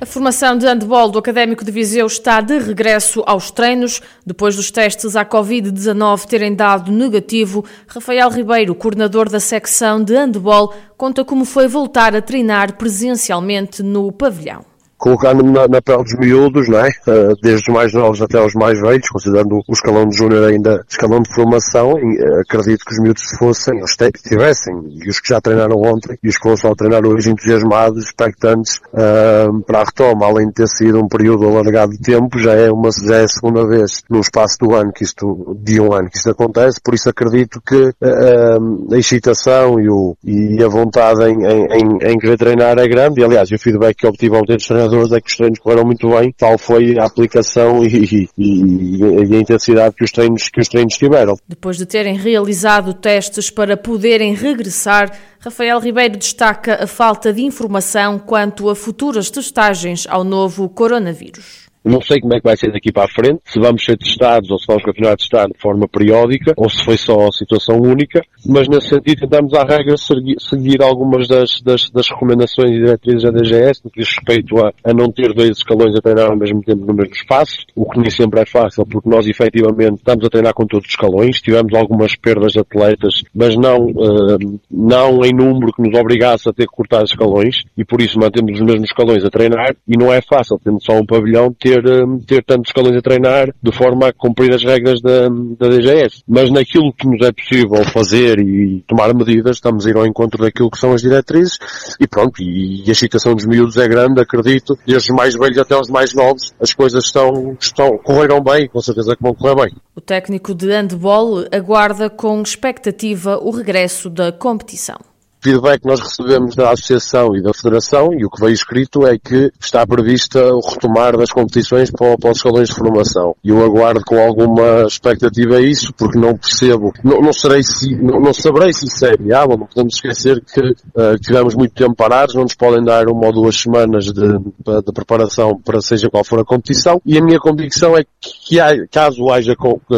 A formação de handball do Académico de Viseu está de regresso aos treinos. Depois dos testes à Covid-19 terem dado negativo, Rafael Ribeiro, coordenador da secção de handball, conta como foi voltar a treinar presencialmente no pavilhão colocando-me na, na, pele dos miúdos, não é? Uh, desde os mais novos até os mais velhos, considerando o escalão de júnior ainda escalão de formação, e, uh, acredito que os miúdos se fossem, os tivessem, e os que já treinaram ontem, e os que vão só treinar hoje entusiasmados, expectantes uh, para a retoma, além de ter sido um período alargado de tempo, já é uma, já é a segunda vez no espaço do ano que isto, de um ano que isto acontece, por isso acredito que a excitação e, o, e a vontade em, em, em, querer treinar é grande, e aliás, o feedback que obtive ontem dos treinadores treinadores é que os treinos correram muito bem, tal foi a aplicação e, e, e, a intensidade que os, treinos, que os treinos tiveram. Depois de terem realizado testes para poderem regressar, Rafael Ribeiro destaca a falta de informação quanto a futuras testagens ao novo coronavírus. Não sei como é que vai ser daqui para a frente, se vamos ser testados ou se vamos continuar a testar de forma periódica ou se foi só situação única, mas nesse sentido tentamos à regra seguir algumas das, das, das, recomendações e diretrizes da DGS no que diz respeito a, a, não ter dois escalões a treinar ao mesmo tempo no mesmo espaço, o que nem sempre é fácil porque nós efetivamente estamos a treinar com todos os escalões, tivemos algumas perdas de atletas, mas não, uh, não em número que nos obrigasse a ter que cortar escalões e por isso mantemos os mesmos escalões a treinar e não é fácil, tendo só um pavilhão, ter ter tantos escalões a treinar de forma a cumprir as regras da, da DGS. Mas naquilo que nos é possível fazer e tomar medidas, estamos a ir ao encontro daquilo que são as diretrizes e pronto, e, e a excitação dos miúdos é grande, acredito, desde os mais velhos até os mais novos, as coisas estão, estão, correram bem, com certeza que vão correr bem. O técnico de handball aguarda com expectativa o regresso da competição feedback que nós recebemos da Associação e da Federação, e o que veio escrito é que está prevista o retomar das competições para, para os escalões de formação. E eu aguardo com alguma expectativa isso, porque não percebo, não, não, serei se, não, não saberei se isso é viável, não podemos esquecer que uh, tivemos muito tempo parados, não nos podem dar uma ou duas semanas de, de, preparação para seja qual for a competição, e a minha convicção é que, há, caso haja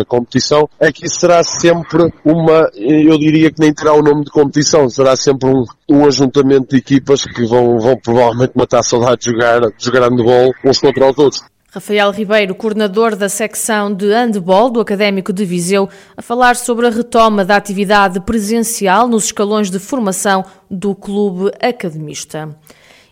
competição, é que isso será sempre uma, eu diria que nem terá o nome de competição, será sempre sempre um, um ajuntamento de equipas que vão, vão provavelmente matar a saudade de jogar, de jogar handball uns contra os outros. Rafael Ribeiro, coordenador da secção de handball do Académico de Viseu, a falar sobre a retoma da atividade presencial nos escalões de formação do clube academista.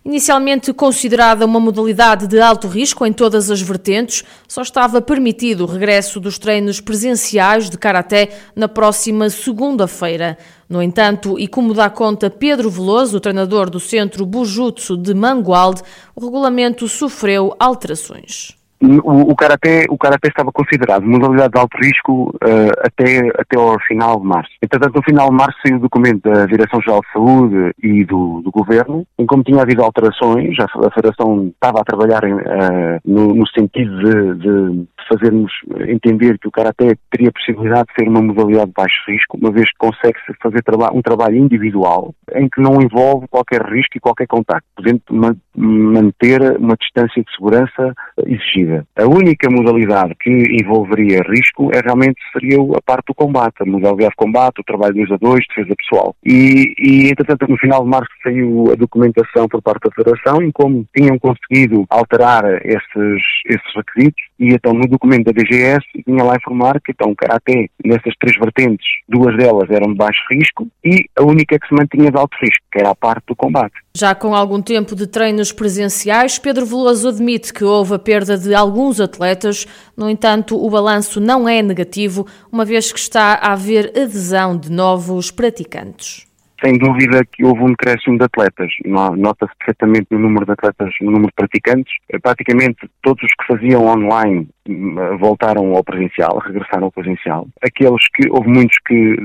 Inicialmente considerada uma modalidade de alto risco em todas as vertentes, só estava permitido o regresso dos treinos presenciais de karaté na próxima segunda-feira. No entanto, e como dá conta Pedro Veloso, treinador do Centro Bujutsu de Mangualde, o regulamento sofreu alterações. O, o, karaté, o karaté estava considerado modalidade de alto risco uh, até, até ao final de março. Entretanto, no final de março saiu o documento da Direção-Geral de Saúde e do, do Governo, em como tinha havido alterações, a, a Federação estava a trabalhar uh, no, no, sentido de, de fazermos entender que o karaté teria possibilidade de ser uma modalidade de baixo risco, uma vez que consegue-se fazer traba um trabalho individual em que não envolve qualquer risco e qualquer contacto, podendo ma manter uma distância de segurança exigida. A única modalidade que envolveria risco é realmente seria a parte do combate, a modalidade de combate, o trabalho de 2 a 2, defesa pessoal. E, e, entretanto, no final de março saiu a documentação por parte da Federação em como tinham conseguido alterar esses, esses requisitos e então no documento da DGS vinha lá informar que então o Karaté, nessas três vertentes, duas delas eram de baixo risco e a única que se mantinha de alto risco, que era a parte do combate. Já com algum tempo de treinos presenciais, Pedro Veloso admite que houve a perda de alguns atletas, no entanto, o balanço não é negativo, uma vez que está a haver adesão de novos praticantes sem dúvida que houve um decréscimo de atletas. Nota-se perfeitamente no número de atletas, no número de praticantes. Praticamente todos os que faziam online voltaram ao presencial, regressaram ao presencial. Aqueles que, houve muitos que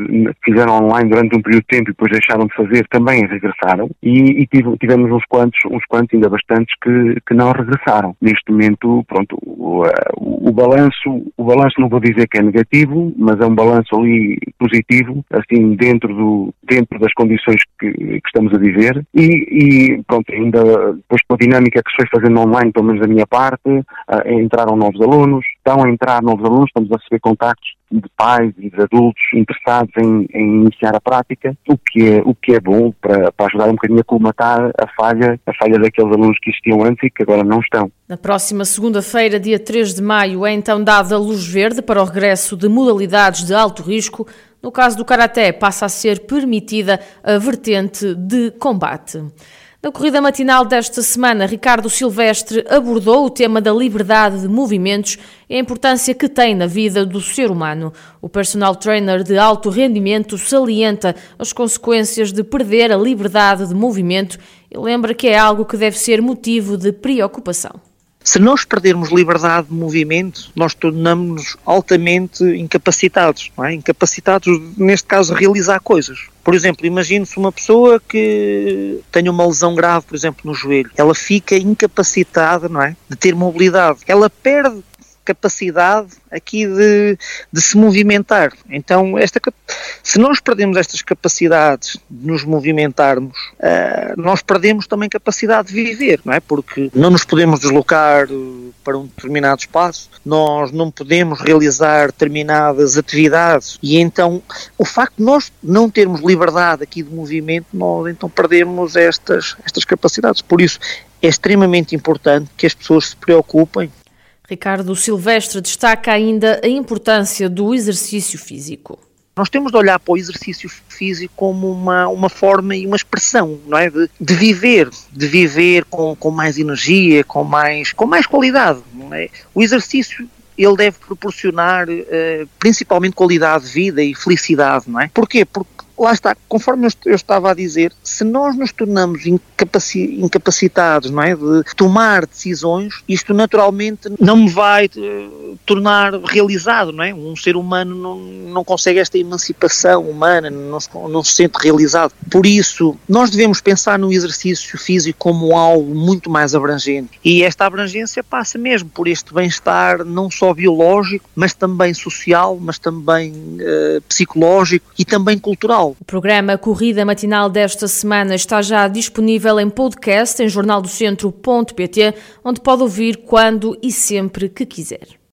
fizeram online durante um período de tempo e depois deixaram de fazer, também regressaram. E, e tivemos uns quantos, uns quantos, ainda bastantes, que, que não regressaram. Neste momento, pronto, o, o, o balanço, o balanço não vou dizer que é negativo, mas é um balanço ali positivo, assim, dentro do, dentro das condições que, que estamos a viver. E, e, pronto, ainda depois com a dinâmica que se foi fazendo online, pelo menos da minha parte, entraram novos alunos, estão a entrar novos alunos, estamos a receber contactos de pais e de adultos interessados em, em, iniciar a prática, o que é, o que é bom para, para ajudar um bocadinho a colmatar a falha, a falha daqueles alunos que existiam antes e que agora não estão. Na próxima segunda-feira, dia 3 de maio, é então dada luz verde para o regresso de modalidades de alto risco. No caso do Karaté, passa a ser permitida a vertente de combate. Na corrida matinal desta semana, Ricardo Silvestre abordou o tema da liberdade de movimentos e a importância que tem na vida do ser humano. O personal trainer de alto rendimento salienta as consequências de perder a liberdade de movimento e lembra que é algo que deve ser motivo de preocupação. Se nós perdermos liberdade de movimento, nós tornamos-nos altamente incapacitados, é? incapacitados, neste caso, a realizar coisas. Por exemplo, imagine-se uma pessoa que tem uma lesão grave, por exemplo, no joelho. Ela fica incapacitada não é? de ter mobilidade. Ela perde capacidade aqui de, de se movimentar. Então, esta, se nós perdemos estas capacidades de nos movimentarmos, uh, nós perdemos também capacidade de viver, não é? Porque não nos podemos deslocar eh, para um determinado espaço, nós não podemos realizar determinadas atividades e então o facto de nós não termos liberdade aqui de movimento, nós então perdemos estas, estas capacidades. Por isso, é extremamente importante que as pessoas se preocupem Ricardo Silvestre destaca ainda a importância do exercício físico. Nós temos de olhar para o exercício físico como uma, uma forma e uma expressão, não é? De, de viver, de viver com, com mais energia, com mais, com mais qualidade. Não é? O exercício ele deve proporcionar uh, principalmente qualidade de vida e felicidade, não é? Porquê? Porque lá está, conforme eu estava a dizer, se nós nos tornamos incapaci incapacitados não é, de tomar decisões, isto naturalmente não me vai uh, tornar realizado, não é? Um ser humano não, não consegue esta emancipação humana, não se, não se sente realizado. Por isso, nós devemos pensar no exercício físico como algo muito mais abrangente. E esta abrangência passa mesmo por este bem-estar não só biológico, mas também social, mas também uh, psicológico e também cultural. O programa Corrida Matinal desta semana está já disponível em podcast em jornaldocentro.pt, onde pode ouvir quando e sempre que quiser.